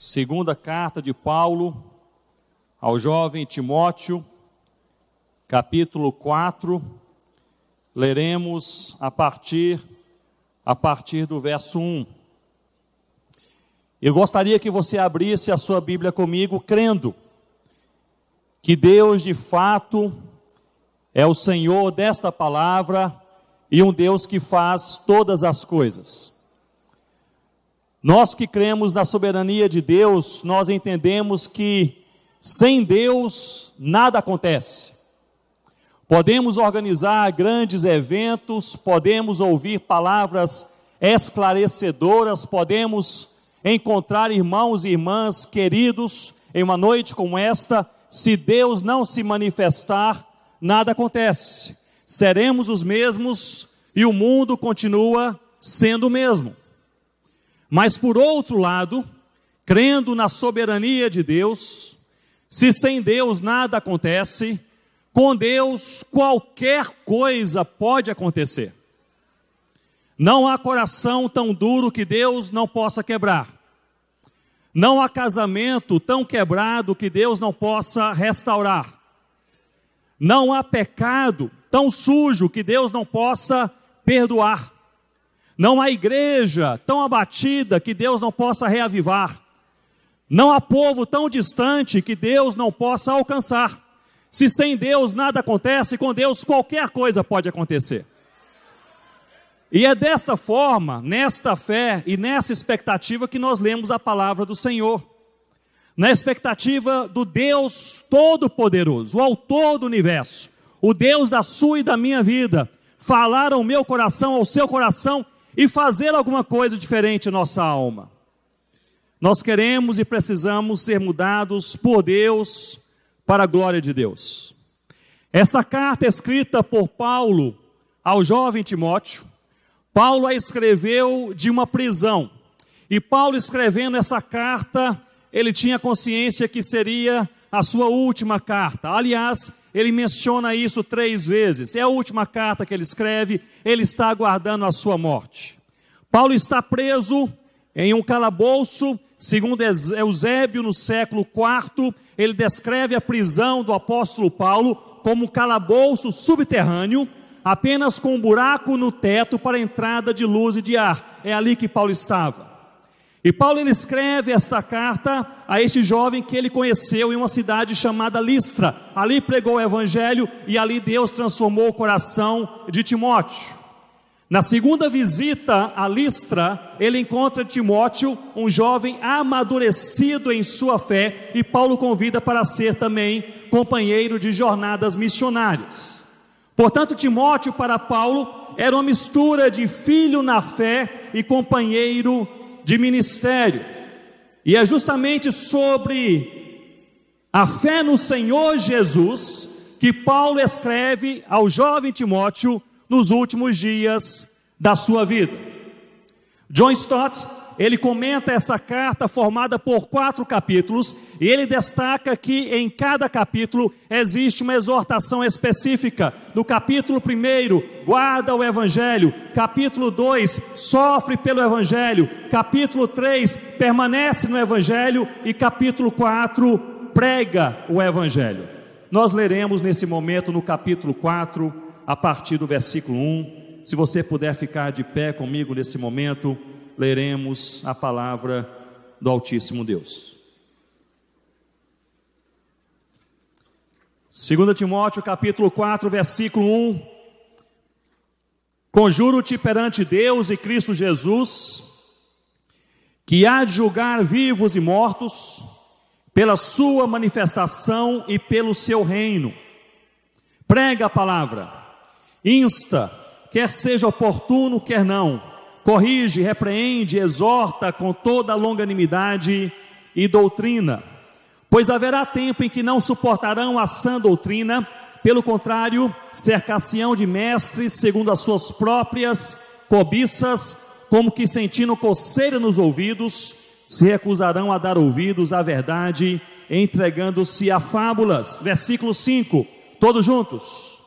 Segunda carta de Paulo ao jovem Timóteo, capítulo 4, leremos a partir a partir do verso 1. Eu gostaria que você abrisse a sua Bíblia comigo crendo que Deus de fato é o Senhor desta palavra e um Deus que faz todas as coisas. Nós que cremos na soberania de Deus, nós entendemos que sem Deus nada acontece. Podemos organizar grandes eventos, podemos ouvir palavras esclarecedoras, podemos encontrar irmãos e irmãs queridos em uma noite como esta, se Deus não se manifestar, nada acontece. Seremos os mesmos e o mundo continua sendo o mesmo. Mas por outro lado, crendo na soberania de Deus, se sem Deus nada acontece, com Deus qualquer coisa pode acontecer. Não há coração tão duro que Deus não possa quebrar. Não há casamento tão quebrado que Deus não possa restaurar. Não há pecado tão sujo que Deus não possa perdoar. Não há igreja tão abatida que Deus não possa reavivar. Não há povo tão distante que Deus não possa alcançar. Se sem Deus nada acontece, com Deus qualquer coisa pode acontecer. E é desta forma, nesta fé e nessa expectativa que nós lemos a palavra do Senhor. Na expectativa do Deus Todo-Poderoso, o Autor do universo, o Deus da sua e da minha vida, falar ao meu coração, ao seu coração e fazer alguma coisa diferente em nossa alma. Nós queremos e precisamos ser mudados por Deus para a glória de Deus. Esta carta é escrita por Paulo ao jovem Timóteo, Paulo a escreveu de uma prisão. E Paulo escrevendo essa carta, ele tinha consciência que seria a sua última carta. Aliás, ele menciona isso três vezes. É a última carta que ele escreve, ele está aguardando a sua morte. Paulo está preso em um calabouço, segundo Eusébio, no século IV, ele descreve a prisão do apóstolo Paulo como um calabouço subterrâneo, apenas com um buraco no teto para entrada de luz e de ar. É ali que Paulo estava. E Paulo ele escreve esta carta a este jovem que ele conheceu em uma cidade chamada Listra. Ali pregou o evangelho e ali Deus transformou o coração de Timóteo. Na segunda visita a Listra, ele encontra Timóteo, um jovem amadurecido em sua fé, e Paulo convida para ser também companheiro de jornadas missionárias. Portanto, Timóteo para Paulo era uma mistura de filho na fé e companheiro de ministério. E é justamente sobre a fé no Senhor Jesus que Paulo escreve ao jovem Timóteo nos últimos dias da sua vida. John Stott ele comenta essa carta formada por quatro capítulos e ele destaca que em cada capítulo existe uma exortação específica. No capítulo 1, guarda o Evangelho. Capítulo 2, sofre pelo Evangelho. Capítulo 3, permanece no Evangelho. E capítulo 4, prega o Evangelho. Nós leremos nesse momento no capítulo 4, a partir do versículo 1. Se você puder ficar de pé comigo nesse momento leremos a palavra do Altíssimo Deus. 2 Timóteo capítulo 4, versículo 1. Conjuro-te perante Deus e Cristo Jesus, que há de julgar vivos e mortos, pela sua manifestação e pelo seu reino. Prega a palavra, insta, quer seja oportuno, quer não corrige, repreende, exorta com toda longanimidade e doutrina. Pois haverá tempo em que não suportarão a sã doutrina, pelo contrário, cercação de mestres segundo as suas próprias cobiças, como que sentindo coceira nos ouvidos, se recusarão a dar ouvidos à verdade, entregando-se a fábulas. Versículo 5, todos juntos.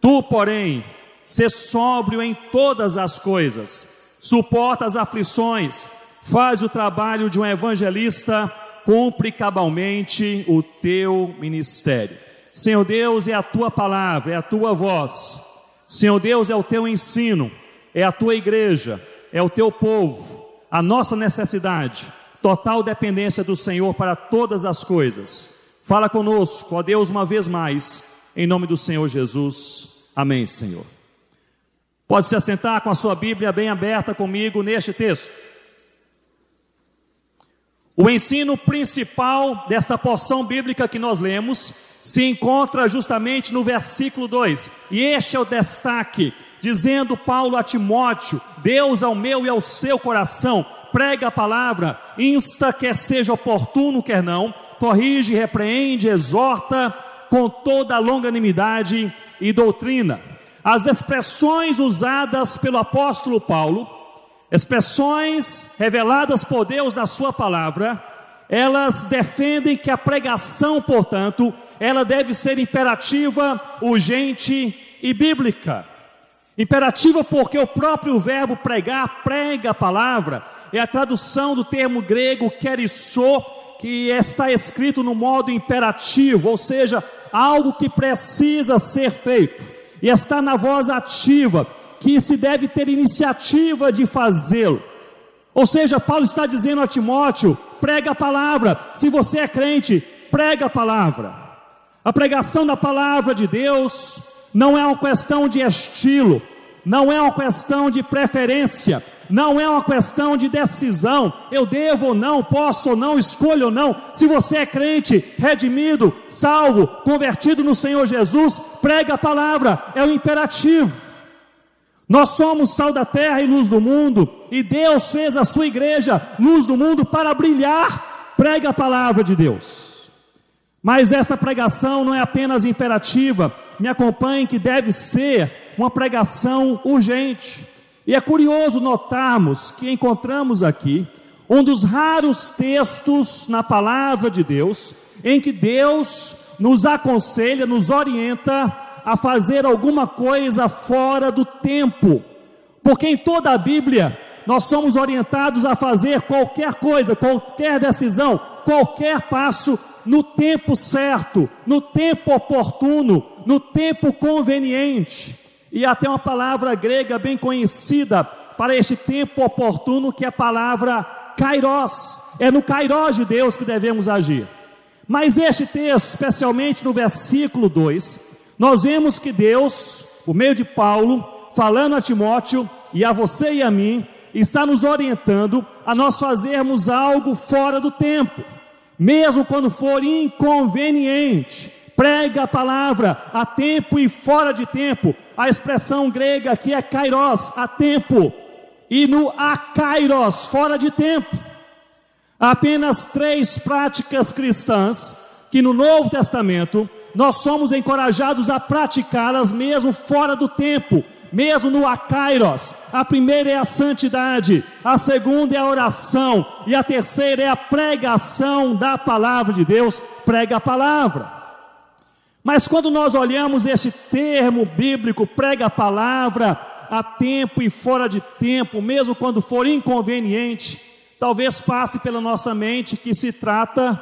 Tu, porém, se sóbrio em todas as coisas, suporta as aflições, faz o trabalho de um evangelista, cumpre cabalmente o teu ministério. Senhor Deus, é a tua palavra, é a tua voz. Senhor Deus, é o teu ensino, é a tua igreja, é o teu povo, a nossa necessidade, total dependência do Senhor para todas as coisas. Fala conosco, ó Deus, uma vez mais, em nome do Senhor Jesus. Amém, Senhor. Pode se assentar com a sua Bíblia bem aberta comigo neste texto. O ensino principal desta porção bíblica que nós lemos se encontra justamente no versículo 2, e este é o destaque, dizendo Paulo a Timóteo: Deus ao meu e ao seu coração, prega a palavra, insta, quer seja oportuno, quer não, corrige, repreende, exorta com toda a longanimidade e doutrina. As expressões usadas pelo apóstolo Paulo expressões reveladas por Deus na Sua palavra, elas defendem que a pregação, portanto, ela deve ser imperativa, urgente e bíblica. Imperativa porque o próprio verbo pregar, prega a palavra, é a tradução do termo grego kerissô, que está escrito no modo imperativo, ou seja, algo que precisa ser feito, e está na voz ativa, que se deve ter iniciativa de fazê-lo. Ou seja, Paulo está dizendo a Timóteo: prega a palavra, se você é crente, prega a palavra. A pregação da palavra de Deus não é uma questão de estilo, não é uma questão de preferência, não é uma questão de decisão, eu devo ou não, posso ou não, escolho ou não. Se você é crente, redimido, salvo, convertido no Senhor Jesus, prega a palavra, é o imperativo. Nós somos sal da terra e luz do mundo, e Deus fez a sua igreja luz do mundo para brilhar. Prega a palavra de Deus. Mas essa pregação não é apenas imperativa, me acompanhe que deve ser uma pregação urgente. E é curioso notarmos que encontramos aqui um dos raros textos na palavra de Deus em que Deus nos aconselha, nos orienta a fazer alguma coisa fora do tempo, porque em toda a Bíblia nós somos orientados a fazer qualquer coisa, qualquer decisão, qualquer passo no tempo certo, no tempo oportuno, no tempo conveniente. E até uma palavra grega bem conhecida para este tempo oportuno, que é a palavra kairos. É no kairos de Deus que devemos agir. Mas este texto, especialmente no versículo 2, nós vemos que Deus, por meio de Paulo, falando a Timóteo e a você e a mim, está nos orientando a nós fazermos algo fora do tempo, mesmo quando for inconveniente. Prega a palavra a tempo e fora de tempo. A expressão grega aqui é kairos, a tempo, e no akairos, fora de tempo. Apenas três práticas cristãs que no Novo Testamento nós somos encorajados a praticá-las mesmo fora do tempo, mesmo no Acairos. A primeira é a santidade, a segunda é a oração, e a terceira é a pregação da palavra de Deus. Prega a palavra. Mas quando nós olhamos esse termo bíblico, prega a palavra, a tempo e fora de tempo, mesmo quando for inconveniente, talvez passe pela nossa mente que se trata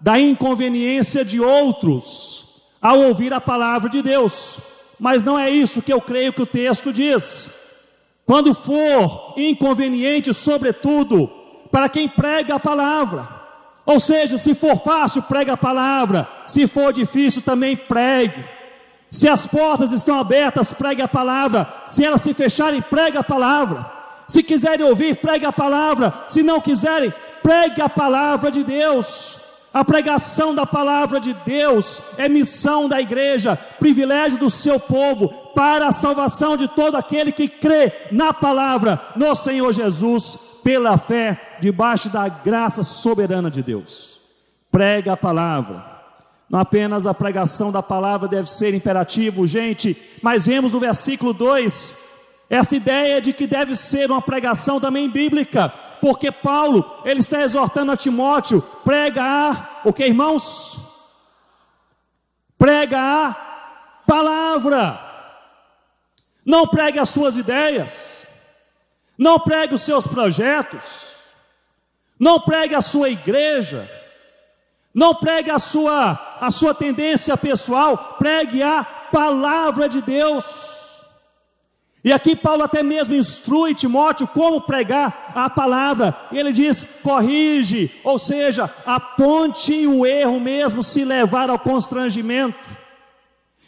da inconveniência de outros ao ouvir a palavra de Deus. Mas não é isso que eu creio que o texto diz. Quando for inconveniente, sobretudo, para quem prega a palavra. Ou seja, se for fácil, prega a palavra. Se for difícil, também pregue. Se as portas estão abertas, pregue a palavra. Se elas se fecharem, pregue a palavra. Se quiserem ouvir, pregue a palavra. Se não quiserem, pregue a palavra de Deus. A pregação da palavra de Deus é missão da igreja, privilégio do seu povo, para a salvação de todo aquele que crê na palavra, no Senhor Jesus, pela fé, debaixo da graça soberana de Deus. Prega a palavra. Não apenas a pregação da palavra deve ser imperativo, gente, mas vemos no versículo 2 essa ideia de que deve ser uma pregação também bíblica porque Paulo, ele está exortando a Timóteo, prega a, o que irmãos? Prega a palavra. Não pregue as suas ideias. Não pregue os seus projetos. Não pregue a sua igreja. Não pregue a sua, a sua tendência pessoal, pregue a palavra de Deus. E aqui Paulo até mesmo instrui Timóteo como pregar a palavra. Ele diz: corrige, ou seja, aponte o erro mesmo se levar ao constrangimento.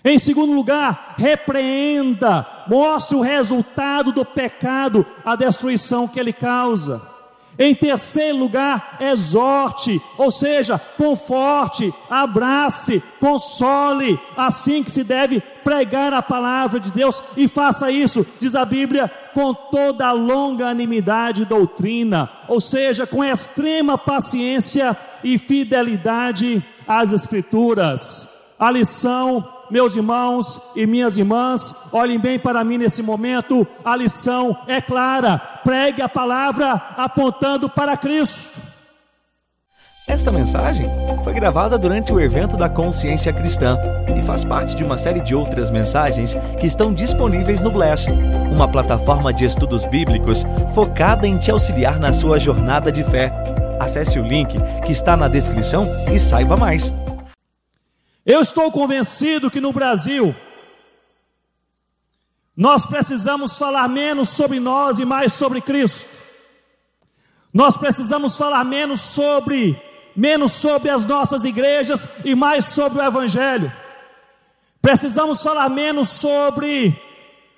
Em segundo lugar, repreenda, mostre o resultado do pecado, a destruição que ele causa. Em terceiro lugar, exorte, ou seja, conforte, abrace, console, assim que se deve pregar a palavra de Deus e faça isso, diz a Bíblia, com toda a longanimidade e doutrina, ou seja, com extrema paciência e fidelidade às Escrituras. A lição meus irmãos e minhas irmãs, olhem bem para mim nesse momento, a lição é clara: pregue a palavra apontando para Cristo. Esta mensagem foi gravada durante o evento da Consciência Cristã e faz parte de uma série de outras mensagens que estão disponíveis no Bless, uma plataforma de estudos bíblicos focada em te auxiliar na sua jornada de fé. Acesse o link que está na descrição e saiba mais. Eu estou convencido que no Brasil, nós precisamos falar menos sobre nós e mais sobre Cristo. Nós precisamos falar menos sobre menos sobre as nossas igrejas e mais sobre o evangelho. Precisamos falar menos sobre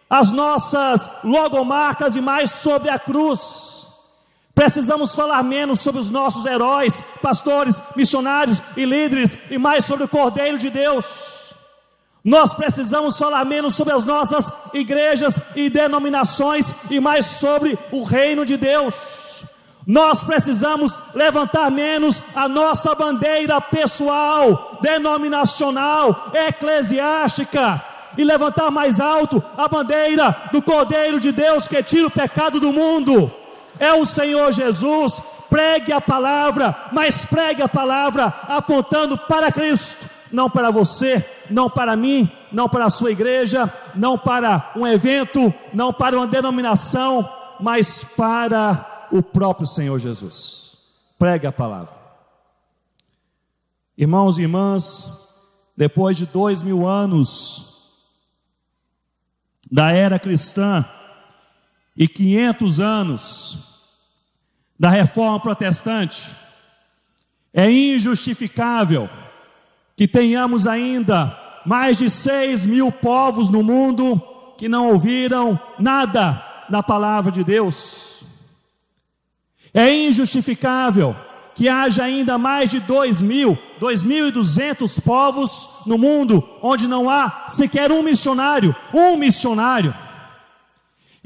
as nossas logomarcas e mais sobre a cruz. Precisamos falar menos sobre os nossos heróis, pastores, missionários e líderes, e mais sobre o Cordeiro de Deus. Nós precisamos falar menos sobre as nossas igrejas e denominações, e mais sobre o reino de Deus. Nós precisamos levantar menos a nossa bandeira pessoal, denominacional, eclesiástica, e levantar mais alto a bandeira do Cordeiro de Deus que tira o pecado do mundo é o Senhor Jesus. Pregue a palavra, mas pregue a palavra apontando para Cristo, não para você, não para mim, não para a sua igreja, não para um evento, não para uma denominação, mas para o próprio Senhor Jesus. Pregue a palavra. Irmãos e irmãs, depois de dois mil anos da era cristã, e 500 anos da reforma protestante, é injustificável que tenhamos ainda mais de 6 mil povos no mundo que não ouviram nada da palavra de Deus. É injustificável que haja ainda mais de 2 mil, 2.200 povos no mundo onde não há sequer um missionário, um missionário.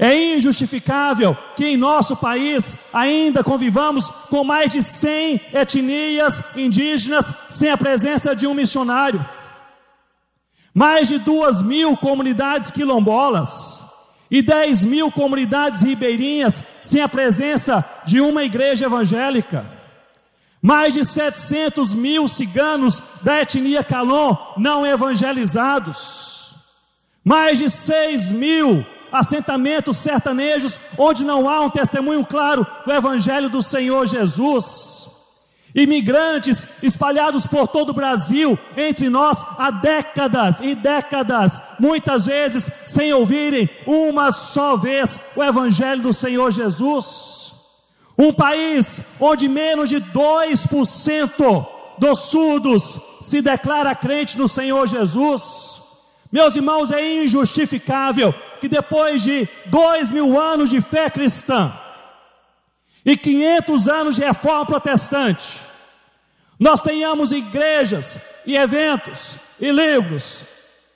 É injustificável que em nosso país ainda convivamos com mais de 100 etnias indígenas sem a presença de um missionário. Mais de duas mil comunidades quilombolas e 10 mil comunidades ribeirinhas sem a presença de uma igreja evangélica. Mais de 700 mil ciganos da etnia Calon não evangelizados. Mais de 6 mil assentamentos sertanejos, onde não há um testemunho claro do Evangelho do Senhor Jesus. Imigrantes espalhados por todo o Brasil, entre nós há décadas e décadas, muitas vezes sem ouvirem uma só vez o Evangelho do Senhor Jesus. Um país onde menos de 2% dos surdos se declara crente no Senhor Jesus. Meus irmãos, é injustificável que depois de dois mil anos de fé cristã e 500 anos de reforma protestante, nós tenhamos igrejas e eventos e livros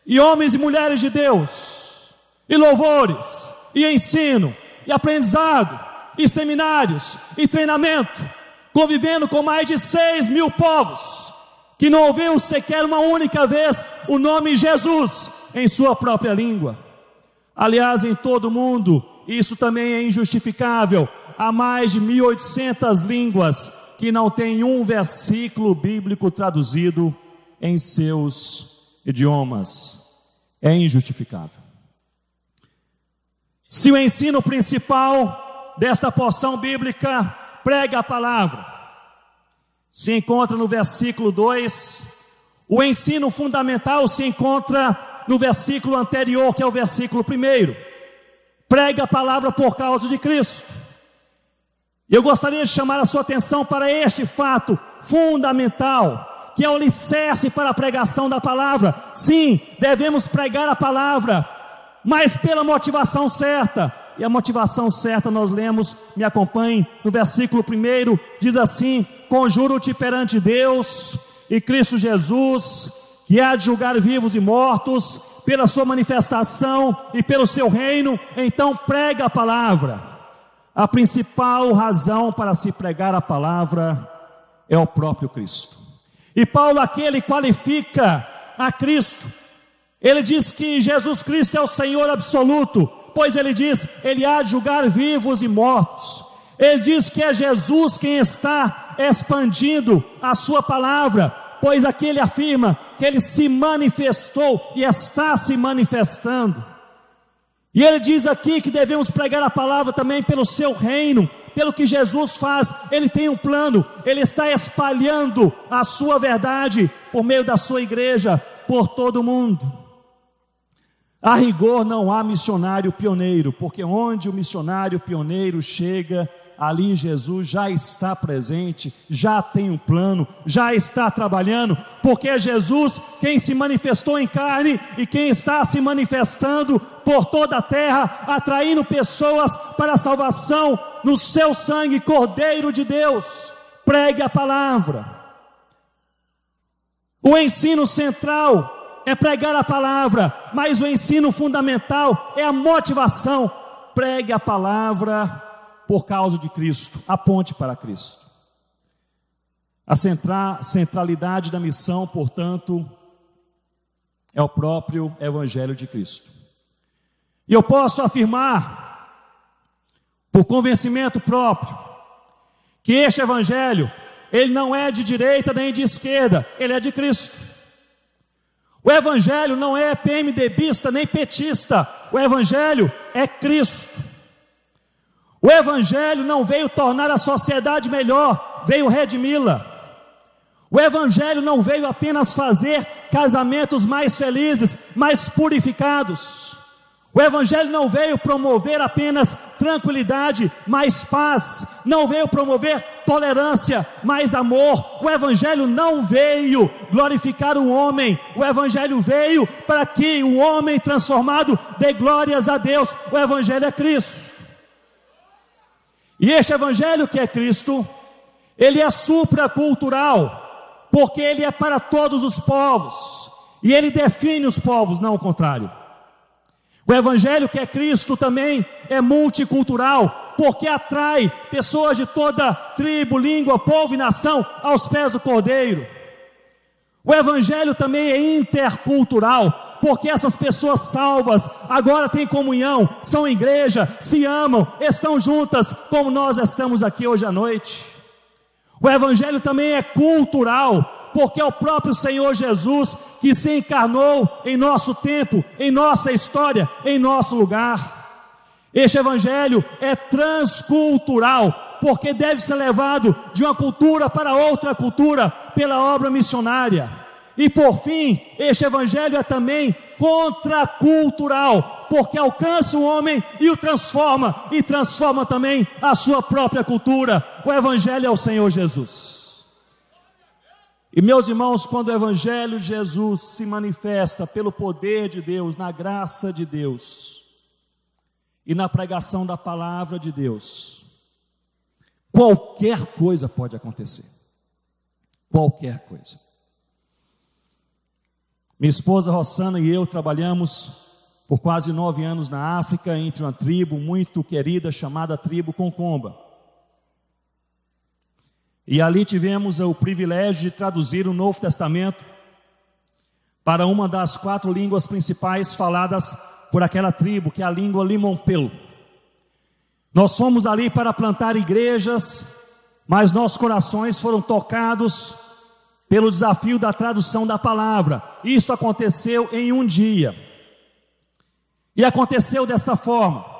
e homens e mulheres de Deus e louvores e ensino e aprendizado e seminários e treinamento, convivendo com mais de seis mil povos que não ouviu sequer uma única vez o nome Jesus em sua própria língua. Aliás, em todo o mundo, isso também é injustificável. Há mais de 1.800 línguas que não têm um versículo bíblico traduzido em seus idiomas. É injustificável. Se o ensino principal desta porção bíblica prega a palavra. Se encontra no versículo 2. O ensino fundamental se encontra no versículo anterior, que é o versículo 1. Prega a palavra por causa de Cristo. Eu gostaria de chamar a sua atenção para este fato fundamental, que é o alicerce para a pregação da palavra. Sim, devemos pregar a palavra, mas pela motivação certa. E a motivação certa nós lemos, me acompanhe, no versículo 1, diz assim: Conjuro-te perante Deus e Cristo Jesus, que há de julgar vivos e mortos, pela sua manifestação e pelo seu reino, então prega a palavra. A principal razão para se pregar a palavra é o próprio Cristo. E Paulo aqui ele qualifica a Cristo. Ele diz que Jesus Cristo é o Senhor absoluto, pois ele diz, ele há de julgar vivos e mortos. Ele diz que é Jesus quem está expandindo a sua palavra, pois aqui ele afirma que ele se manifestou e está se manifestando. E ele diz aqui que devemos pregar a palavra também pelo seu reino, pelo que Jesus faz. Ele tem um plano, ele está espalhando a sua verdade por meio da sua igreja por todo o mundo. A rigor não há missionário pioneiro, porque onde o missionário pioneiro chega, ali Jesus já está presente, já tem um plano, já está trabalhando, porque é Jesus quem se manifestou em carne e quem está se manifestando por toda a terra, atraindo pessoas para a salvação no seu sangue, Cordeiro de Deus. Pregue a palavra. O ensino central é pregar a palavra, mas o ensino fundamental é a motivação. Pregue a palavra por causa de Cristo, aponte para Cristo. A centralidade da missão, portanto, é o próprio Evangelho de Cristo. E eu posso afirmar, por convencimento próprio, que este Evangelho, ele não é de direita nem de esquerda, ele é de Cristo. O Evangelho não é PMDBista nem petista, o Evangelho é Cristo. O Evangelho não veio tornar a sociedade melhor, veio redimi-la. O Evangelho não veio apenas fazer casamentos mais felizes, mais purificados. O Evangelho não veio promover apenas tranquilidade, mais paz. Não veio promover tolerância, mais amor. O Evangelho não veio glorificar o homem. O Evangelho veio para que o homem transformado dê glórias a Deus. O Evangelho é Cristo. E este evangelho que é Cristo, ele é supracultural, porque ele é para todos os povos, e ele define os povos, não o contrário. O evangelho que é Cristo também é multicultural, porque atrai pessoas de toda tribo, língua, povo e nação aos pés do Cordeiro. O evangelho também é intercultural, porque essas pessoas salvas agora têm comunhão, são igreja, se amam, estão juntas, como nós estamos aqui hoje à noite. O Evangelho também é cultural, porque é o próprio Senhor Jesus que se encarnou em nosso tempo, em nossa história, em nosso lugar. Este Evangelho é transcultural, porque deve ser levado de uma cultura para outra cultura pela obra missionária. E por fim, este evangelho é também contracultural, porque alcança o homem e o transforma, e transforma também a sua própria cultura. O evangelho é o Senhor Jesus. E meus irmãos, quando o evangelho de Jesus se manifesta pelo poder de Deus, na graça de Deus, e na pregação da palavra de Deus, qualquer coisa pode acontecer. Qualquer coisa. Minha esposa Rossana e eu trabalhamos por quase nove anos na África, entre uma tribo muito querida chamada tribo Concomba. E ali tivemos o privilégio de traduzir o Novo Testamento para uma das quatro línguas principais faladas por aquela tribo, que é a língua Limompelo. Nós fomos ali para plantar igrejas, mas nossos corações foram tocados pelo desafio da tradução da palavra. Isso aconteceu em um dia. E aconteceu desta forma.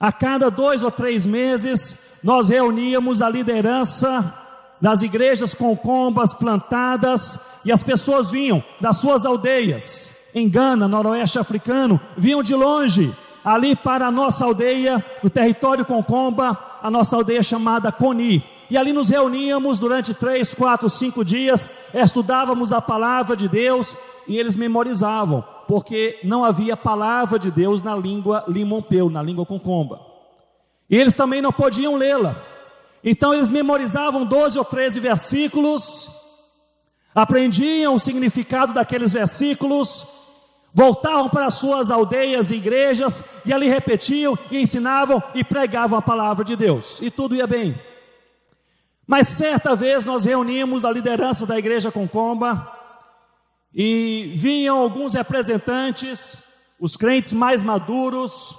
A cada dois ou três meses, nós reuníamos a liderança das igrejas com combas plantadas e as pessoas vinham das suas aldeias, em Gana, noroeste africano, vinham de longe, ali para a nossa aldeia, no território Concomba, a nossa aldeia chamada Coni. E ali nos reuníamos durante três, quatro, cinco dias, estudávamos a palavra de Deus e eles memorizavam, porque não havia palavra de Deus na língua limompeu, na língua concomba. E eles também não podiam lê-la. Então eles memorizavam 12 ou 13 versículos, aprendiam o significado daqueles versículos, voltavam para suas aldeias e igrejas e ali repetiam e ensinavam e pregavam a palavra de Deus. E tudo ia bem. Mas certa vez nós reunimos a liderança da igreja Concomba e vinham alguns representantes, os crentes mais maduros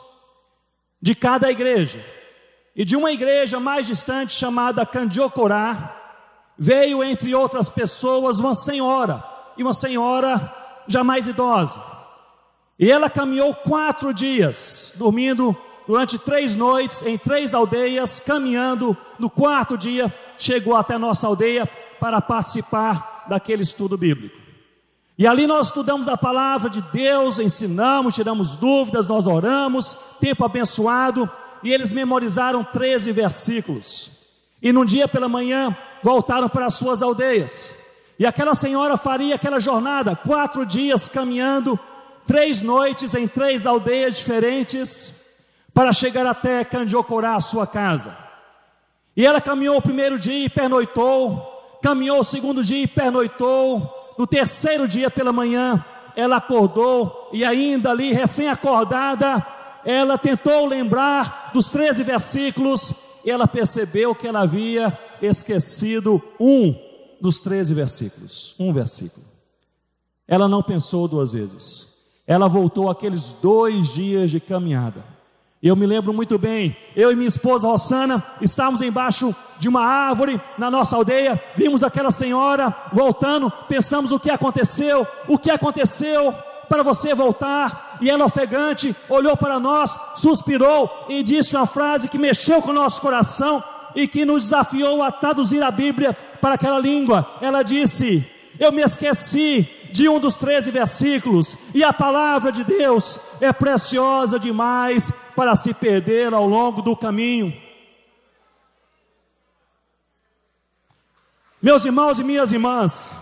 de cada igreja. E de uma igreja mais distante chamada Candiocorá, veio entre outras pessoas uma senhora, e uma senhora já mais idosa. E ela caminhou quatro dias, dormindo durante três noites em três aldeias, caminhando. No quarto dia, chegou até nossa aldeia para participar daquele estudo bíblico. E ali nós estudamos a palavra de Deus, ensinamos, tiramos dúvidas, nós oramos, tempo abençoado e eles memorizaram 13 versículos. E num dia pela manhã voltaram para as suas aldeias. E aquela senhora faria aquela jornada, quatro dias caminhando, três noites em três aldeias diferentes, para chegar até Candiocorá, sua casa. E ela caminhou o primeiro dia e pernoitou, caminhou o segundo dia e pernoitou, no terceiro dia pela manhã, ela acordou e ainda ali recém-acordada, ela tentou lembrar dos 13 versículos e ela percebeu que ela havia esquecido um dos 13 versículos, um versículo. Ela não pensou duas vezes. Ela voltou aqueles dois dias de caminhada. Eu me lembro muito bem, eu e minha esposa Rossana estávamos embaixo de uma árvore na nossa aldeia, vimos aquela senhora voltando, pensamos o que aconteceu, o que aconteceu, para você voltar. E ela, ofegante, olhou para nós, suspirou e disse uma frase que mexeu com o nosso coração e que nos desafiou a traduzir a Bíblia para aquela língua. Ela disse: Eu me esqueci de um dos 13 versículos, e a palavra de Deus é preciosa demais para se perder ao longo do caminho. Meus irmãos e minhas irmãs,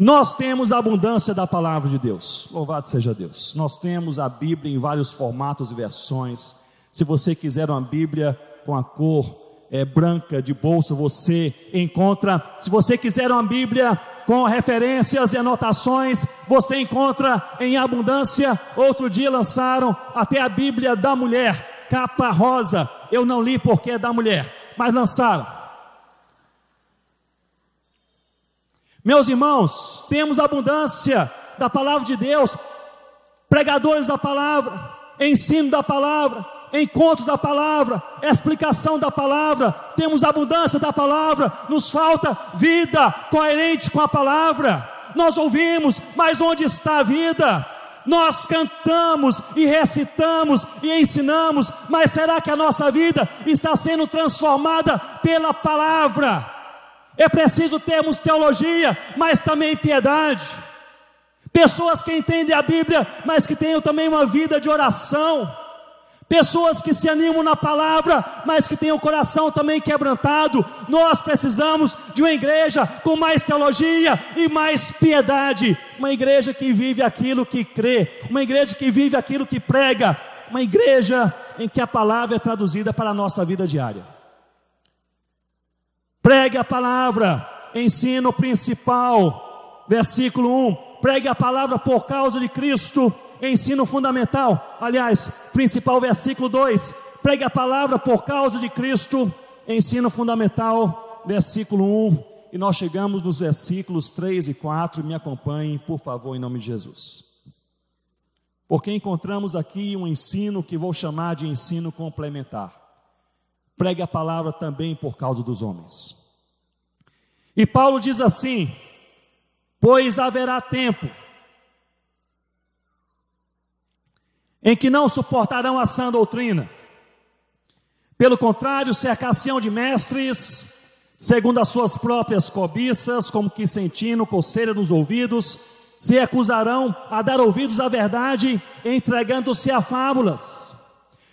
Nós temos a abundância da palavra de Deus, louvado seja Deus. Nós temos a Bíblia em vários formatos e versões. Se você quiser uma Bíblia com a cor é, branca de bolsa, você encontra. Se você quiser uma Bíblia com referências e anotações, você encontra em abundância. Outro dia lançaram até a Bíblia da mulher, capa rosa. Eu não li porque é da mulher, mas lançaram. Meus irmãos, temos abundância da palavra de Deus, pregadores da palavra, ensino da palavra, encontro da palavra, explicação da palavra, temos abundância da palavra, nos falta vida coerente com a palavra. Nós ouvimos, mas onde está a vida? Nós cantamos e recitamos e ensinamos, mas será que a nossa vida está sendo transformada pela palavra? É preciso termos teologia, mas também piedade. Pessoas que entendem a Bíblia, mas que tenham também uma vida de oração. Pessoas que se animam na palavra, mas que têm o coração também quebrantado. Nós precisamos de uma igreja com mais teologia e mais piedade. Uma igreja que vive aquilo que crê. Uma igreja que vive aquilo que prega. Uma igreja em que a palavra é traduzida para a nossa vida diária. Pregue a palavra, ensino principal, versículo 1. Pregue a palavra por causa de Cristo, ensino fundamental. Aliás, principal versículo 2. Pregue a palavra por causa de Cristo, ensino fundamental, versículo 1. E nós chegamos nos versículos 3 e 4. Me acompanhem, por favor, em nome de Jesus. Porque encontramos aqui um ensino que vou chamar de ensino complementar. Pregue a palavra também por causa dos homens. E Paulo diz assim: Pois haverá tempo em que não suportarão a sã doutrina. Pelo contrário, cercar-se-ão de mestres, segundo as suas próprias cobiças, como que sentindo coceira nos ouvidos, se acusarão a dar ouvidos à verdade, entregando-se a fábulas.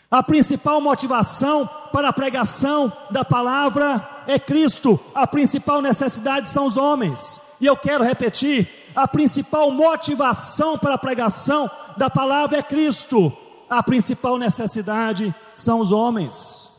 A principal motivação para a pregação da palavra é Cristo, a principal necessidade são os homens. E eu quero repetir: a principal motivação para a pregação da palavra é Cristo, a principal necessidade são os homens.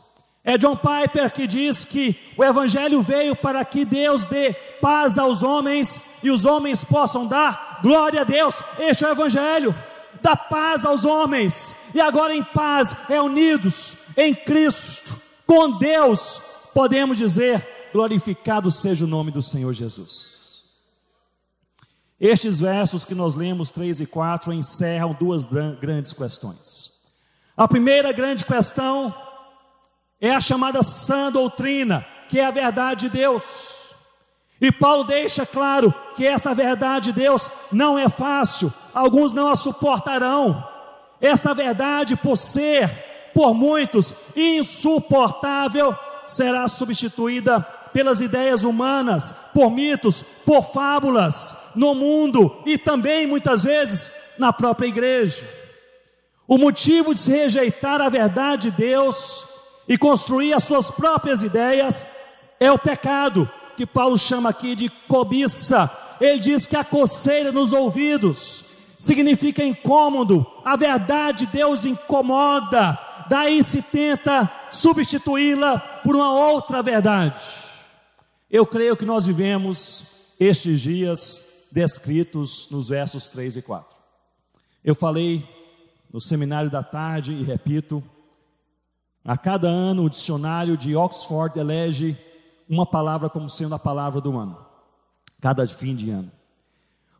É John Piper que diz que o Evangelho veio para que Deus dê paz aos homens e os homens possam dar glória a Deus. Este é o Evangelho, dá paz aos homens e agora em paz, reunidos em Cristo, com Deus, podemos dizer: glorificado seja o nome do Senhor Jesus. Estes versos que nós lemos, 3 e 4, encerram duas grandes questões. A primeira grande questão é a chamada sã doutrina, que é a verdade de Deus. E Paulo deixa claro que essa verdade de Deus não é fácil, alguns não a suportarão. Essa verdade, por ser, por muitos, insuportável, será substituída pelas ideias humanas, por mitos, por fábulas, no mundo e também muitas vezes na própria igreja. O motivo de se rejeitar a verdade de Deus e construir as suas próprias ideias é o pecado, que Paulo chama aqui de cobiça. Ele diz que a coceira nos ouvidos significa incômodo, a verdade de Deus incomoda, daí se tenta substituí-la por uma outra verdade. Eu creio que nós vivemos estes dias descritos nos versos 3 e 4. Eu falei no seminário da tarde e repito, a cada ano, o dicionário de Oxford elege uma palavra como sendo a palavra do ano, cada fim de ano.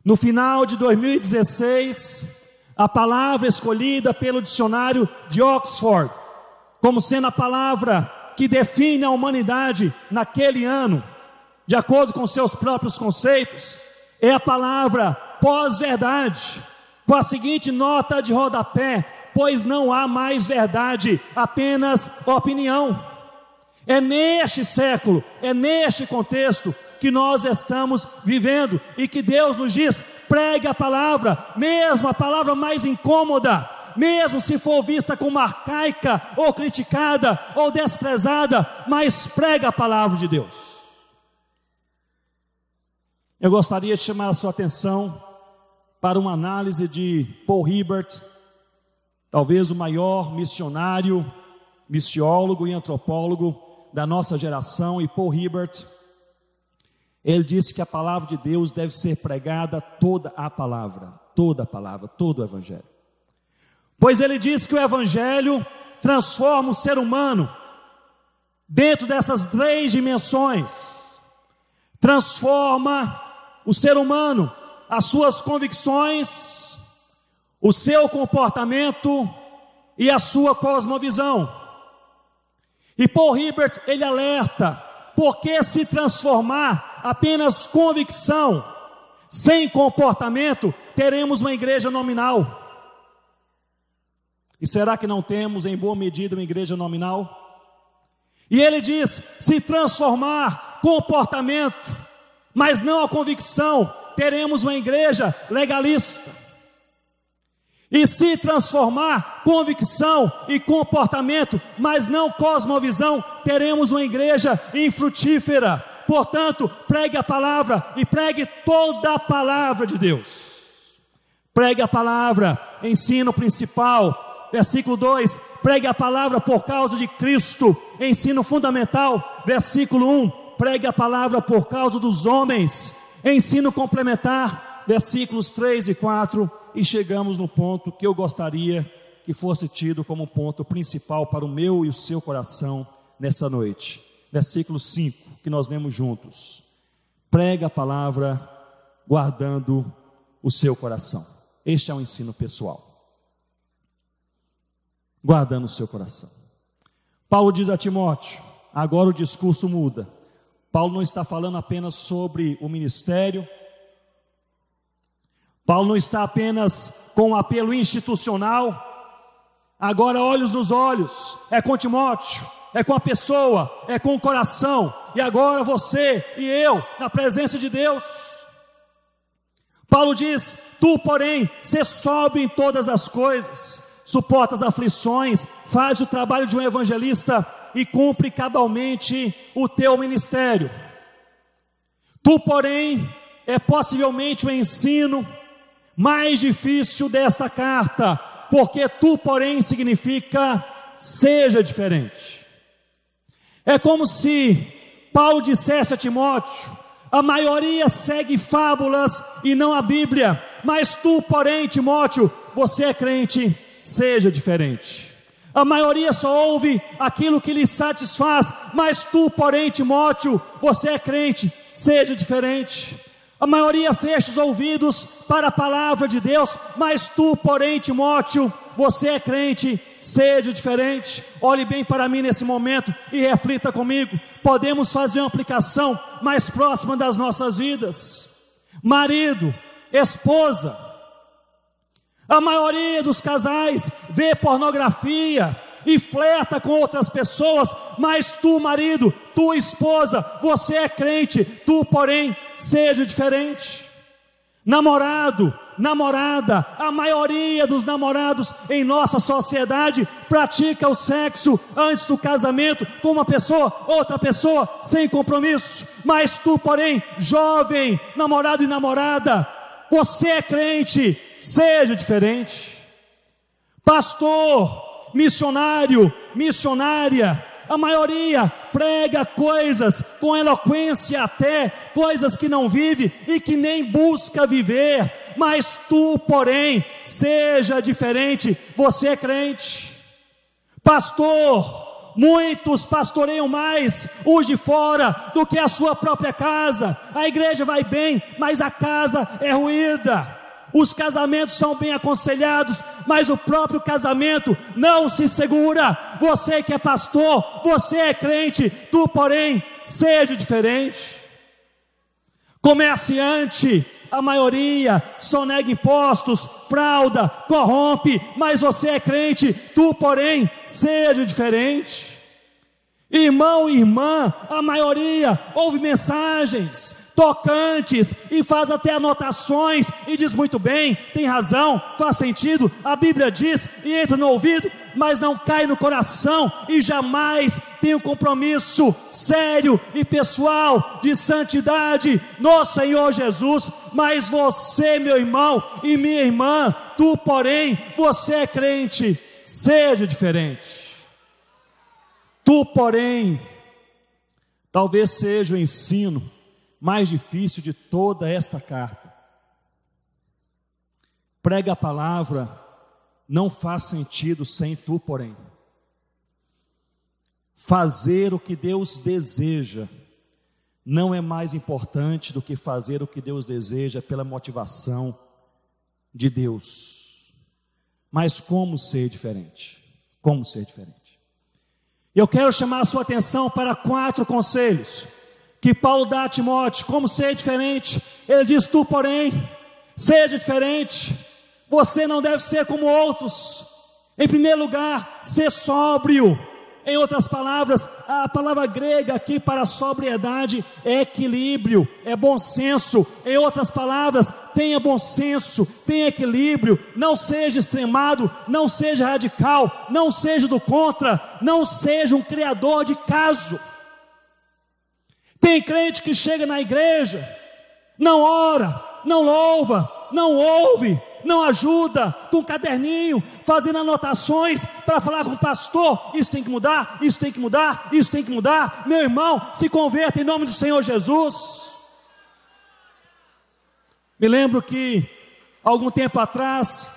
No final de 2016, a palavra escolhida pelo dicionário de Oxford, como sendo a palavra que define a humanidade naquele ano, de acordo com seus próprios conceitos, é a palavra pós-verdade, com a seguinte nota de rodapé: pois não há mais verdade, apenas opinião. É neste século, é neste contexto que nós estamos vivendo e que Deus nos diz: pregue a palavra, mesmo a palavra mais incômoda, mesmo se for vista como arcaica, ou criticada, ou desprezada, mas prega a palavra de Deus. Eu gostaria de chamar a sua atenção para uma análise de Paul Hibbert talvez o maior missionário, missiólogo e antropólogo da nossa geração, e Paul Hibbert, ele disse que a palavra de Deus deve ser pregada toda a palavra, toda a palavra, todo o evangelho. Pois ele diz que o evangelho transforma o ser humano dentro dessas três dimensões. Transforma o ser humano, as suas convicções, o seu comportamento e a sua cosmovisão. E Paul Hibbert, ele alerta, porque se transformar apenas convicção, sem comportamento, teremos uma igreja nominal. E será que não temos em boa medida uma igreja nominal? E ele diz: se transformar comportamento, mas não a convicção, teremos uma igreja legalista. E se transformar convicção e comportamento, mas não cosmovisão, teremos uma igreja infrutífera. Portanto, pregue a palavra e pregue toda a palavra de Deus. Pregue a palavra, ensino principal, versículo 2: pregue a palavra por causa de Cristo, ensino fundamental, versículo 1: pregue a palavra por causa dos homens, ensino complementar, versículos 3 e 4 e chegamos no ponto que eu gostaria que fosse tido como ponto principal para o meu e o seu coração nessa noite. Versículo 5, que nós lemos juntos. Prega a palavra guardando o seu coração. Este é um ensino pessoal. Guardando o seu coração. Paulo diz a Timóteo: agora o discurso muda. Paulo não está falando apenas sobre o ministério, Paulo não está apenas com um apelo institucional, Agora, olhos nos olhos, é com Timóteo, é com a pessoa, é com o coração, e agora você e eu, na presença de Deus. Paulo diz: Tu, porém, se sobe em todas as coisas, suporta as aflições, faz o trabalho de um evangelista e cumpre cabalmente o teu ministério. Tu, porém, é possivelmente o ensino mais difícil desta carta, porque tu, porém, significa seja diferente. É como se Paulo dissesse a Timóteo: a maioria segue fábulas e não a Bíblia, mas tu, porém, Timóteo, você é crente, seja diferente. A maioria só ouve aquilo que lhe satisfaz, mas tu, porém, Timóteo, você é crente, seja diferente. A maioria fecha os ouvidos para a palavra de Deus, mas tu, porém, Timóteo, você é crente, seja diferente. Olhe bem para mim nesse momento e reflita comigo. Podemos fazer uma aplicação mais próxima das nossas vidas. Marido, esposa. A maioria dos casais vê pornografia, e flerta com outras pessoas, mas tu, marido, tu, esposa, você é crente, tu, porém, seja diferente. Namorado, namorada, a maioria dos namorados em nossa sociedade pratica o sexo antes do casamento com uma pessoa, outra pessoa, sem compromisso. Mas tu, porém, jovem, namorado e namorada, você é crente, seja diferente. Pastor, missionário, missionária, a maioria prega coisas com eloquência até, coisas que não vive e que nem busca viver, mas tu, porém, seja diferente, você é crente. Pastor, muitos pastoreiam mais os de fora do que a sua própria casa. A igreja vai bem, mas a casa é ruída. Os casamentos são bem aconselhados, mas o próprio casamento não se segura. Você que é pastor, você é crente, tu, porém, seja diferente. Comerciante, a maioria só nega impostos, frauda, corrompe, mas você é crente, tu, porém, seja diferente. Irmão e irmã, a maioria ouve mensagens, tocantes e faz até anotações e diz muito bem, tem razão, faz sentido, a Bíblia diz e entra no ouvido, mas não cai no coração e jamais tem um compromisso sério e pessoal de santidade no Senhor Jesus. Mas você, meu irmão e minha irmã, tu, porém, você é crente, seja diferente. Tu, porém, talvez seja o ensino mais difícil de toda esta carta. Prega a palavra, não faz sentido sem tu, porém. Fazer o que Deus deseja não é mais importante do que fazer o que Deus deseja pela motivação de Deus. Mas como ser diferente? Como ser diferente? Eu quero chamar a sua atenção para quatro conselhos que Paulo dá a Timóteo, como ser diferente. Ele diz: Tu, porém, seja diferente. Você não deve ser como outros. Em primeiro lugar, ser sóbrio. Em outras palavras, a palavra grega aqui para sobriedade é equilíbrio, é bom senso. Em outras palavras, tenha bom senso, tenha equilíbrio, não seja extremado, não seja radical, não seja do contra, não seja um criador de caso. Tem crente que chega na igreja, não ora, não louva, não ouve, não ajuda, com um caderninho, fazendo anotações para falar com o pastor: isso tem que mudar, isso tem que mudar, isso tem que mudar. Meu irmão, se converta em nome do Senhor Jesus. Me lembro que, algum tempo atrás,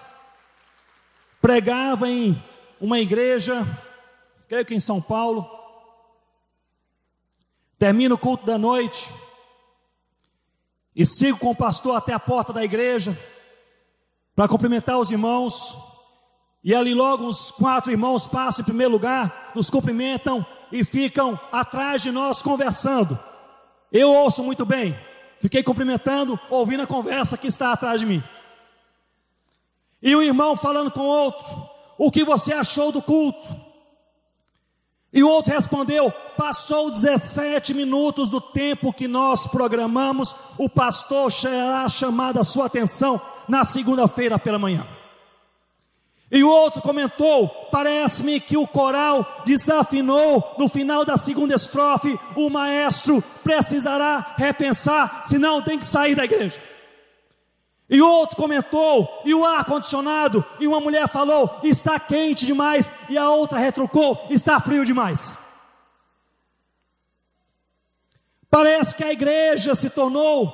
pregava em uma igreja, creio que em São Paulo, Termino o culto da noite e sigo com o pastor até a porta da igreja para cumprimentar os irmãos. E ali logo uns quatro irmãos passam em primeiro lugar, nos cumprimentam e ficam atrás de nós conversando. Eu ouço muito bem, fiquei cumprimentando, ouvindo a conversa que está atrás de mim. E o irmão falando com outro, O que você achou do culto? E o outro respondeu: Passou 17 minutos do tempo que nós programamos, o pastor será chamado a sua atenção na segunda-feira pela manhã. E o outro comentou: Parece-me que o coral desafinou no final da segunda estrofe. O maestro precisará repensar, senão tem que sair da igreja. E outro comentou, e o ar-condicionado, e uma mulher falou: está quente demais, e a outra retrucou: está frio demais. Parece que a igreja se tornou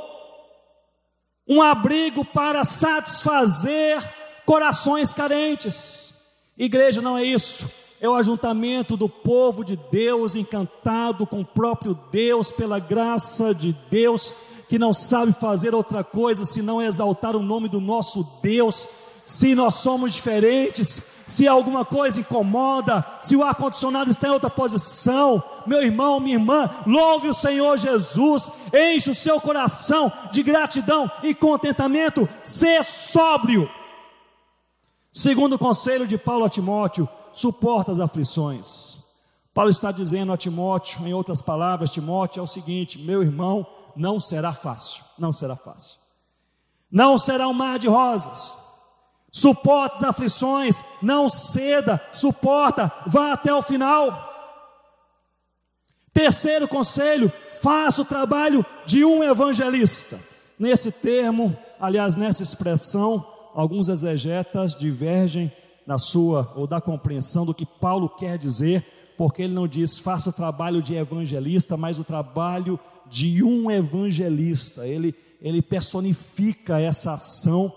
um abrigo para satisfazer corações carentes. Igreja não é isso, é o ajuntamento do povo de Deus encantado com o próprio Deus, pela graça de Deus que não sabe fazer outra coisa senão exaltar o nome do nosso Deus. Se nós somos diferentes, se alguma coisa incomoda, se o ar-condicionado está em outra posição, meu irmão, minha irmã, louve o Senhor Jesus, enche o seu coração de gratidão e contentamento, ser sóbrio. Segundo o conselho de Paulo a Timóteo, suporta as aflições. Paulo está dizendo a Timóteo, em outras palavras, Timóteo é o seguinte: meu irmão, não será fácil, não será fácil. Não será um mar de rosas. Suporta as aflições, não ceda, suporta, vá até o final. Terceiro conselho, faça o trabalho de um evangelista. Nesse termo, aliás, nessa expressão, alguns exegetas divergem na sua ou da compreensão do que Paulo quer dizer, porque ele não diz faça o trabalho de evangelista, mas o trabalho de um evangelista. Ele, ele personifica essa ação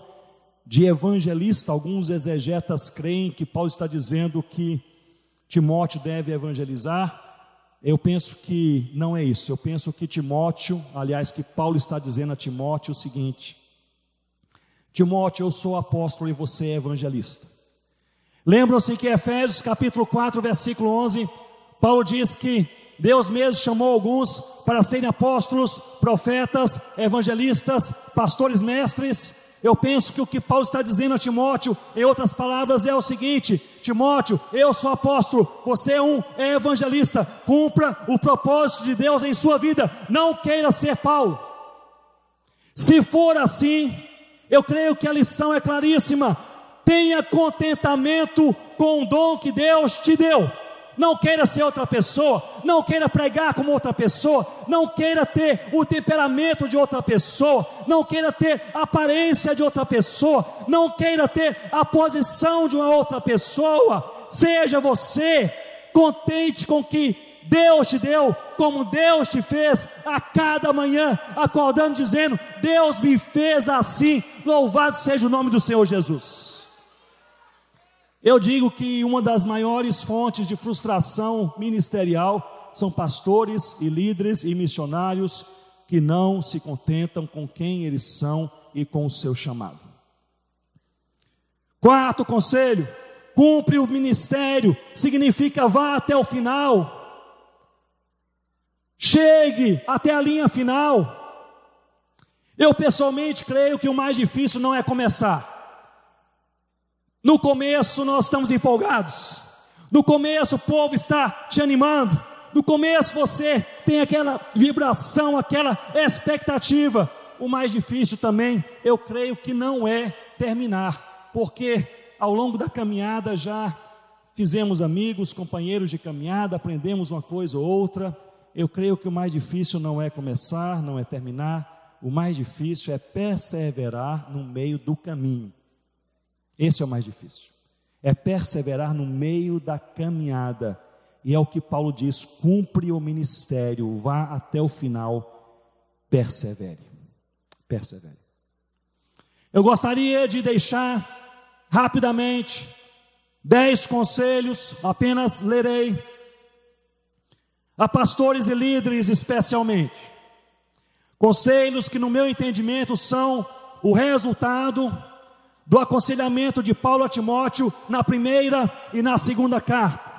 de evangelista. Alguns exegetas creem que Paulo está dizendo que Timóteo deve evangelizar. Eu penso que não é isso. Eu penso que Timóteo, aliás, que Paulo está dizendo a Timóteo o seguinte: Timóteo, eu sou apóstolo e você é evangelista. Lembram-se que Efésios capítulo 4, versículo 11, Paulo diz que Deus mesmo chamou alguns para serem apóstolos, profetas, evangelistas, pastores mestres. Eu penso que o que Paulo está dizendo a Timóteo, em outras palavras, é o seguinte: Timóteo, eu sou apóstolo, você é um evangelista, cumpra o propósito de Deus em sua vida, não queira ser Paulo. Se for assim, eu creio que a lição é claríssima: tenha contentamento com o dom que Deus te deu não queira ser outra pessoa, não queira pregar como outra pessoa, não queira ter o temperamento de outra pessoa, não queira ter a aparência de outra pessoa, não queira ter a posição de uma outra pessoa. Seja você contente com que Deus te deu, como Deus te fez a cada manhã, acordando dizendo: Deus me fez assim, louvado seja o nome do Senhor Jesus. Eu digo que uma das maiores fontes de frustração ministerial são pastores e líderes e missionários que não se contentam com quem eles são e com o seu chamado. Quarto conselho: cumpre o ministério, significa vá até o final. Chegue até a linha final. Eu pessoalmente creio que o mais difícil não é começar. No começo nós estamos empolgados. No começo o povo está te animando. No começo você tem aquela vibração, aquela expectativa. O mais difícil também, eu creio que não é terminar, porque ao longo da caminhada já fizemos amigos, companheiros de caminhada, aprendemos uma coisa ou outra. Eu creio que o mais difícil não é começar, não é terminar. O mais difícil é perseverar no meio do caminho. Esse é o mais difícil. É perseverar no meio da caminhada. E é o que Paulo diz: cumpre o ministério, vá até o final, persevere. Persevere. Eu gostaria de deixar rapidamente dez conselhos, apenas lerei, a pastores e líderes especialmente. Conselhos que, no meu entendimento, são o resultado do aconselhamento de Paulo a Timóteo na primeira e na segunda carta.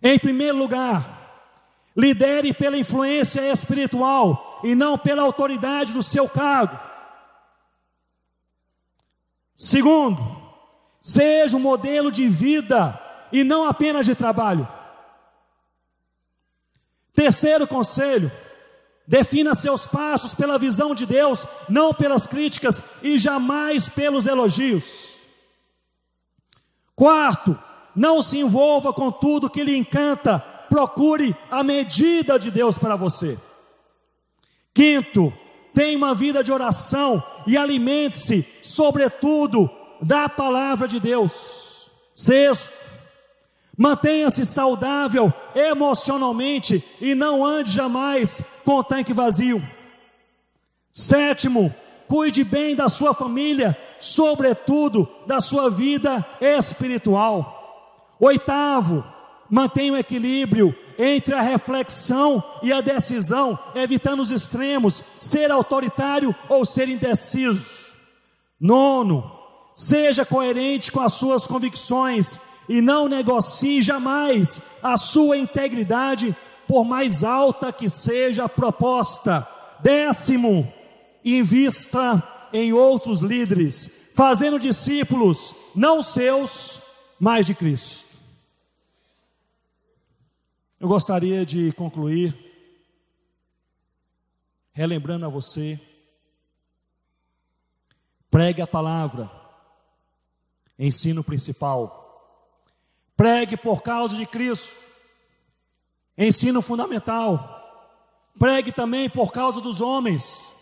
Em primeiro lugar, lidere pela influência espiritual e não pela autoridade do seu cargo. Segundo, Seja um modelo de vida e não apenas de trabalho. Terceiro conselho: defina seus passos pela visão de Deus, não pelas críticas e jamais pelos elogios. Quarto, não se envolva com tudo que lhe encanta, procure a medida de Deus para você. Quinto, tenha uma vida de oração e alimente-se, sobretudo, da palavra de Deus. Sexto, mantenha-se saudável emocionalmente e não ande jamais com o tanque vazio. Sétimo, cuide bem da sua família, sobretudo da sua vida espiritual. Oitavo, mantenha o equilíbrio entre a reflexão e a decisão, evitando os extremos, ser autoritário ou ser indeciso. Nono, seja coerente com as suas convicções e não negocie jamais a sua integridade, por mais alta que seja a proposta. Décimo, invista em outros líderes, fazendo discípulos, não seus, mas de Cristo. Eu gostaria de concluir relembrando a você, pregue a palavra, ensino principal, pregue por causa de Cristo, ensino fundamental, pregue também por causa dos homens,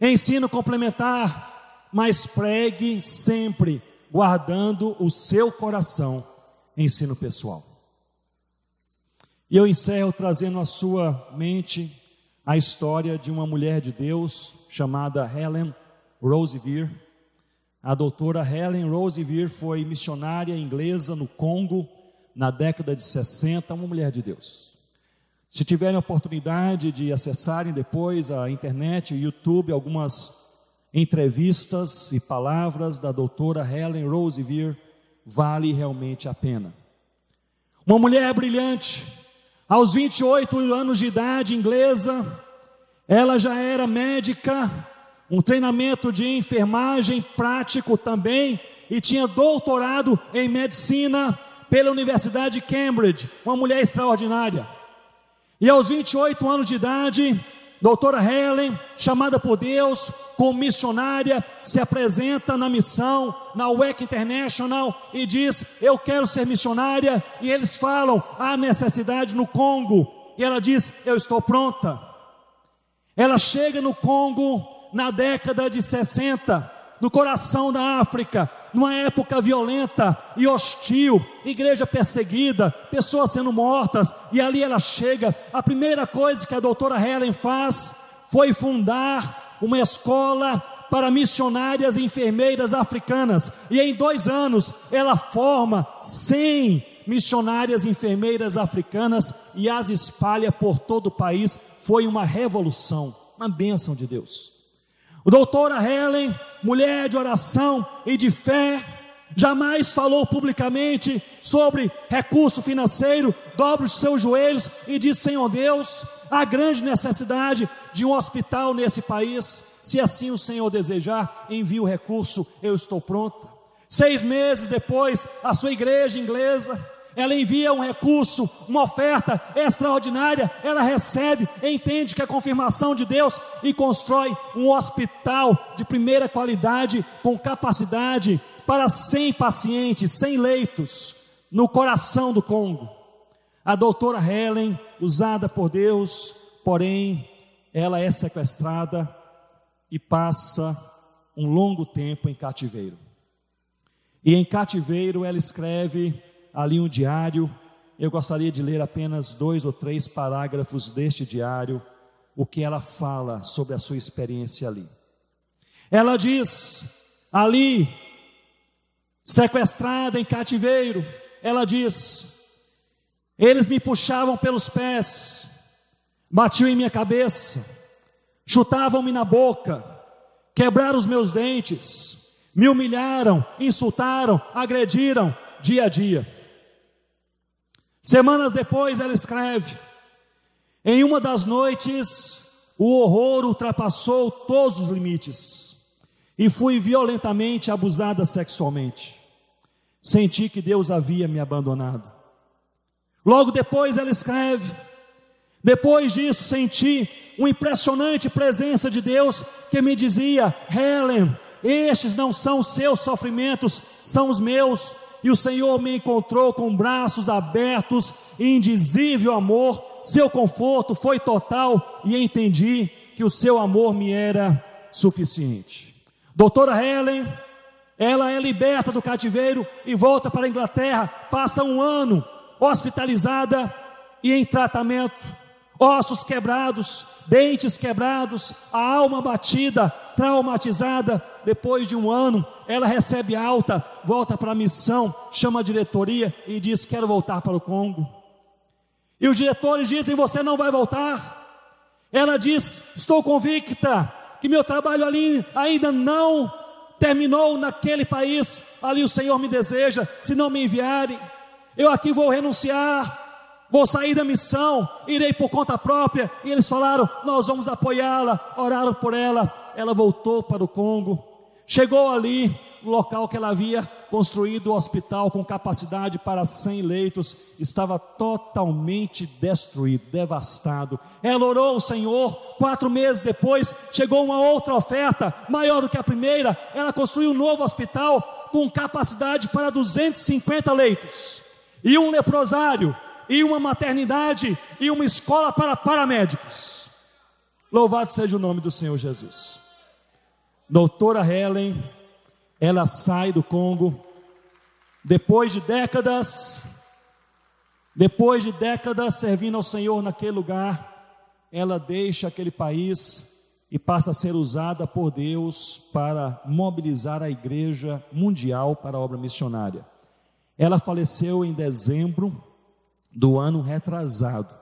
ensino complementar, mas pregue sempre guardando o seu coração, ensino pessoal. E eu encerro trazendo à sua mente a história de uma mulher de Deus chamada Helen Roseveare. A doutora Helen Roseveare foi missionária inglesa no Congo na década de 60, uma mulher de Deus. Se tiverem a oportunidade de acessarem depois a internet, o YouTube, algumas entrevistas e palavras da doutora Helen Roseveare, vale realmente a pena. Uma mulher brilhante, aos 28 anos de idade, inglesa, ela já era médica, um treinamento de enfermagem prático também, e tinha doutorado em medicina pela Universidade de Cambridge, uma mulher extraordinária. E aos 28 anos de idade, doutora Helen, chamada por Deus como missionária, se apresenta na missão, na WEC International, e diz: Eu quero ser missionária. E eles falam: há necessidade no Congo. E ela diz: Eu estou pronta. Ela chega no Congo na década de 60, no coração da África, numa época violenta e hostil, igreja perseguida, pessoas sendo mortas, e ali ela chega. A primeira coisa que a doutora Helen faz foi fundar uma escola para missionárias e enfermeiras africanas, e em dois anos ela forma 100 missionárias e enfermeiras africanas e as espalha por todo o país. Foi uma revolução, uma bênção de Deus. O doutora Helen, mulher de oração e de fé, jamais falou publicamente sobre recurso financeiro, dobra os seus joelhos e diz: Senhor Deus, há grande necessidade de um hospital nesse país. Se assim o Senhor desejar, envie o recurso, eu estou pronta. Seis meses depois, a sua igreja inglesa ela envia um recurso, uma oferta extraordinária, ela recebe, entende que é confirmação de Deus e constrói um hospital de primeira qualidade, com capacidade para 100 pacientes, 100 leitos, no coração do Congo. A doutora Helen, usada por Deus, porém, ela é sequestrada e passa um longo tempo em cativeiro. E em cativeiro ela escreve ali um diário. Eu gostaria de ler apenas dois ou três parágrafos deste diário, o que ela fala sobre a sua experiência ali. Ela diz, ali, sequestrada em cativeiro, ela diz: eles me puxavam pelos pés, batiam em minha cabeça, chutavam-me na boca, quebraram os meus dentes, me humilharam, insultaram, agrediram dia a dia. Semanas depois ela escreve: Em uma das noites, o horror ultrapassou todos os limites e fui violentamente abusada sexualmente. senti que Deus havia me abandonado. Logo depois ela escreve: depois disso senti uma impressionante presença de Deus que me dizia: Helen, estes não são os seus sofrimentos, são os meus. E o Senhor me encontrou com braços abertos, indizível amor, seu conforto foi total e entendi que o seu amor me era suficiente. Doutora Helen, ela é liberta do cativeiro e volta para a Inglaterra, passa um ano hospitalizada e em tratamento, ossos quebrados, dentes quebrados, a alma batida, traumatizada. Depois de um ano, ela recebe alta, volta para a missão, chama a diretoria e diz: Quero voltar para o Congo. E os diretores dizem: Você não vai voltar. Ela diz: Estou convicta que meu trabalho ali ainda não terminou naquele país. Ali o Senhor me deseja. Se não me enviarem, eu aqui vou renunciar, vou sair da missão, irei por conta própria. E eles falaram: Nós vamos apoiá-la. Oraram por ela. Ela voltou para o Congo. Chegou ali, no local que ela havia construído o hospital com capacidade para 100 leitos, estava totalmente destruído, devastado. Ela orou ao Senhor, quatro meses depois, chegou uma outra oferta, maior do que a primeira. Ela construiu um novo hospital com capacidade para 250 leitos, e um leprosário, e uma maternidade, e uma escola para paramédicos. Louvado seja o nome do Senhor Jesus. Doutora Helen ela sai do Congo, depois de décadas, depois de décadas servindo ao Senhor naquele lugar, ela deixa aquele país e passa a ser usada por Deus para mobilizar a igreja mundial para a obra missionária. Ela faleceu em dezembro do ano retrasado.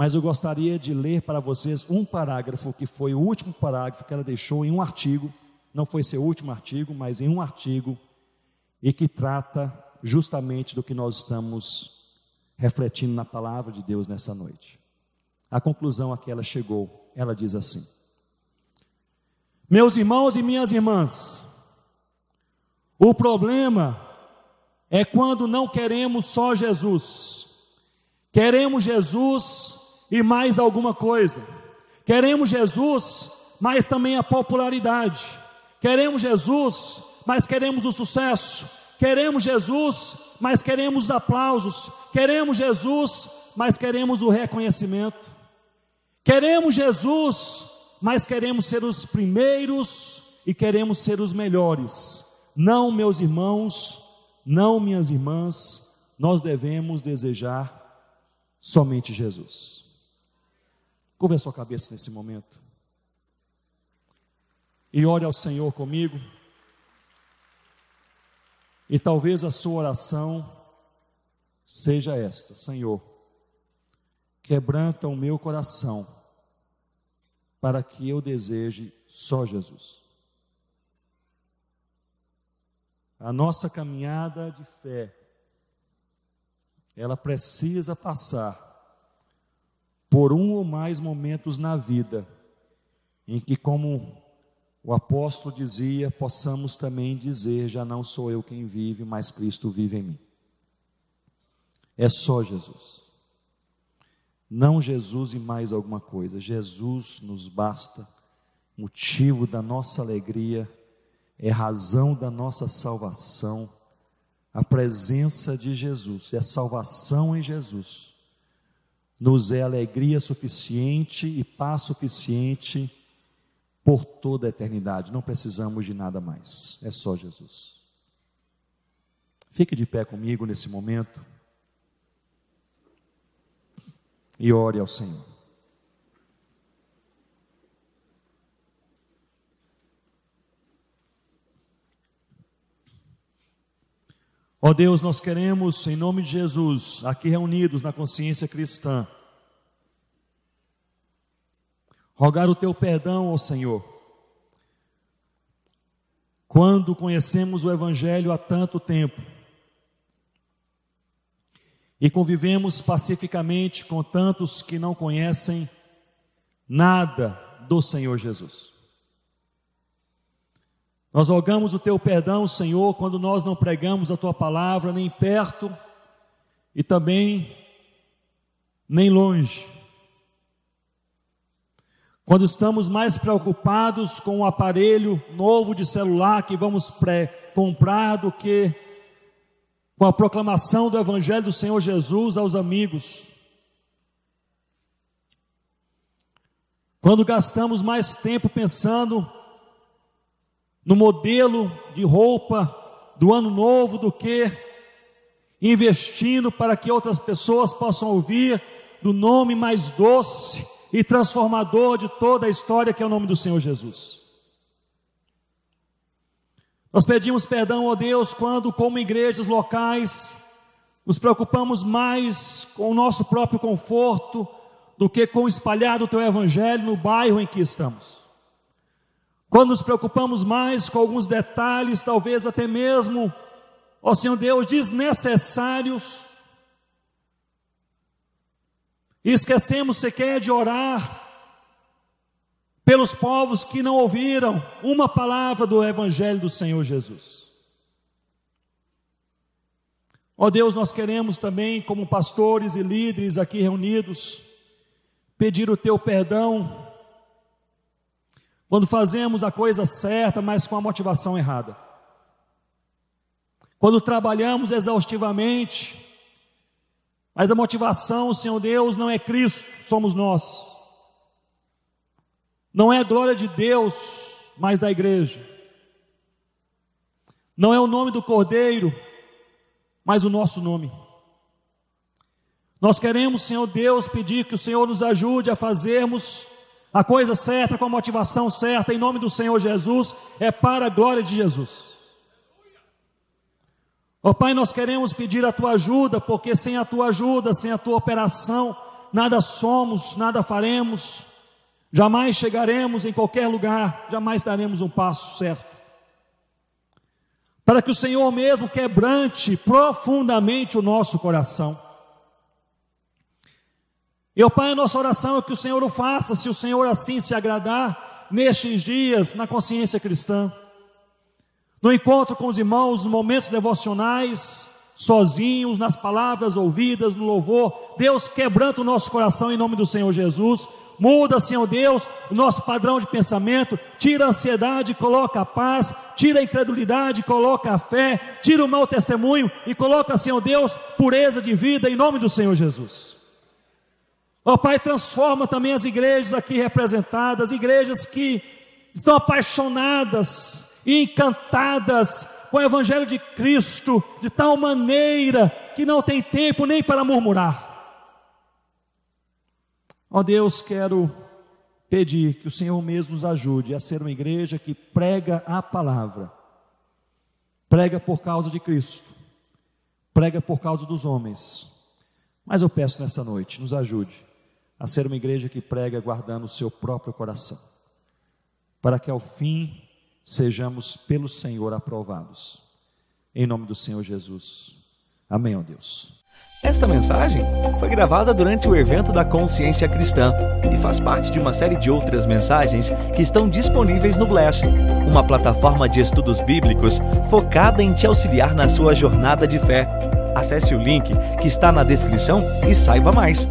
Mas eu gostaria de ler para vocês um parágrafo que foi o último parágrafo que ela deixou em um artigo. Não foi seu último artigo, mas em um artigo, e que trata justamente do que nós estamos refletindo na palavra de Deus nessa noite. A conclusão a que ela chegou, ela diz assim: Meus irmãos e minhas irmãs, o problema é quando não queremos só Jesus, queremos Jesus e mais alguma coisa, queremos Jesus, mas também a popularidade, Queremos Jesus, mas queremos o sucesso. Queremos Jesus, mas queremos os aplausos. Queremos Jesus, mas queremos o reconhecimento. Queremos Jesus, mas queremos ser os primeiros e queremos ser os melhores. Não, meus irmãos, não, minhas irmãs, nós devemos desejar somente Jesus. Curva a sua cabeça nesse momento e ore ao Senhor comigo. E talvez a sua oração seja esta: Senhor, quebranta o meu coração para que eu deseje só Jesus. A nossa caminhada de fé, ela precisa passar por um ou mais momentos na vida em que, como o apóstolo dizia: possamos também dizer: já não sou eu quem vive, mas Cristo vive em mim. É só Jesus. Não Jesus e mais alguma coisa. Jesus nos basta, motivo da nossa alegria, é razão da nossa salvação. A presença de Jesus, é a salvação em Jesus, nos é alegria suficiente e paz suficiente por toda a eternidade. Não precisamos de nada mais, é só Jesus. Fique de pé comigo nesse momento e ore ao Senhor. Ó oh Deus, nós queremos, em nome de Jesus, aqui reunidos na consciência cristã, rogar o teu perdão ao Senhor. Quando conhecemos o Evangelho há tanto tempo e convivemos pacificamente com tantos que não conhecem nada do Senhor Jesus. Nós rogamos o teu perdão, Senhor, quando nós não pregamos a tua palavra nem perto e também nem longe. Quando estamos mais preocupados com o aparelho novo de celular que vamos comprar do que com a proclamação do Evangelho do Senhor Jesus aos amigos. Quando gastamos mais tempo pensando no modelo de roupa do ano novo do que investindo para que outras pessoas possam ouvir do nome mais doce e transformador de toda a história que é o nome do Senhor Jesus. Nós pedimos perdão, ó Deus, quando, como igrejas locais, nos preocupamos mais com o nosso próprio conforto do que com espalhar o teu evangelho no bairro em que estamos. Quando nos preocupamos mais com alguns detalhes, talvez até mesmo, ó Senhor Deus, desnecessários, e esquecemos sequer de orar pelos povos que não ouviram uma palavra do Evangelho do Senhor Jesus. Ó Deus, nós queremos também, como pastores e líderes aqui reunidos, pedir o teu perdão quando fazemos a coisa certa, mas com a motivação errada. Quando trabalhamos exaustivamente, mas a motivação, Senhor Deus, não é Cristo, somos nós. Não é a glória de Deus, mas da igreja. Não é o nome do Cordeiro, mas o nosso nome. Nós queremos, Senhor Deus, pedir que o Senhor nos ajude a fazermos a coisa certa, com a motivação certa, em nome do Senhor Jesus, é para a glória de Jesus. Ó oh, Pai, nós queremos pedir a tua ajuda, porque sem a tua ajuda, sem a tua operação, nada somos, nada faremos, jamais chegaremos em qualquer lugar, jamais daremos um passo certo. Para que o Senhor mesmo quebrante profundamente o nosso coração ó Pai, a nossa oração é que o Senhor o faça, se o Senhor assim se agradar, nestes dias, na consciência cristã. No encontro com os irmãos, nos momentos devocionais, sozinhos, nas palavras ouvidas, no louvor, Deus quebranta o nosso coração em nome do Senhor Jesus. Muda, Senhor Deus, o nosso padrão de pensamento, tira a ansiedade, coloca a paz, tira a incredulidade, coloca a fé, tira o mau testemunho e coloca, Senhor Deus, pureza de vida em nome do Senhor Jesus. Ó Pai, transforma também as igrejas aqui representadas, igrejas que estão apaixonadas e encantadas com o Evangelho de Cristo, de tal maneira que não tem tempo nem para murmurar. Ó oh, Deus, quero pedir que o Senhor mesmo nos ajude a ser uma igreja que prega a palavra, prega por causa de Cristo, prega por causa dos homens. Mas eu peço nessa noite, nos ajude a ser uma igreja que prega guardando o seu próprio coração, para que ao fim sejamos pelo Senhor aprovados. Em nome do Senhor Jesus. Amém, ó Deus. Esta mensagem foi gravada durante o evento da Consciência Cristã e faz parte de uma série de outras mensagens que estão disponíveis no Bless, uma plataforma de estudos bíblicos focada em te auxiliar na sua jornada de fé. Acesse o link que está na descrição e saiba mais.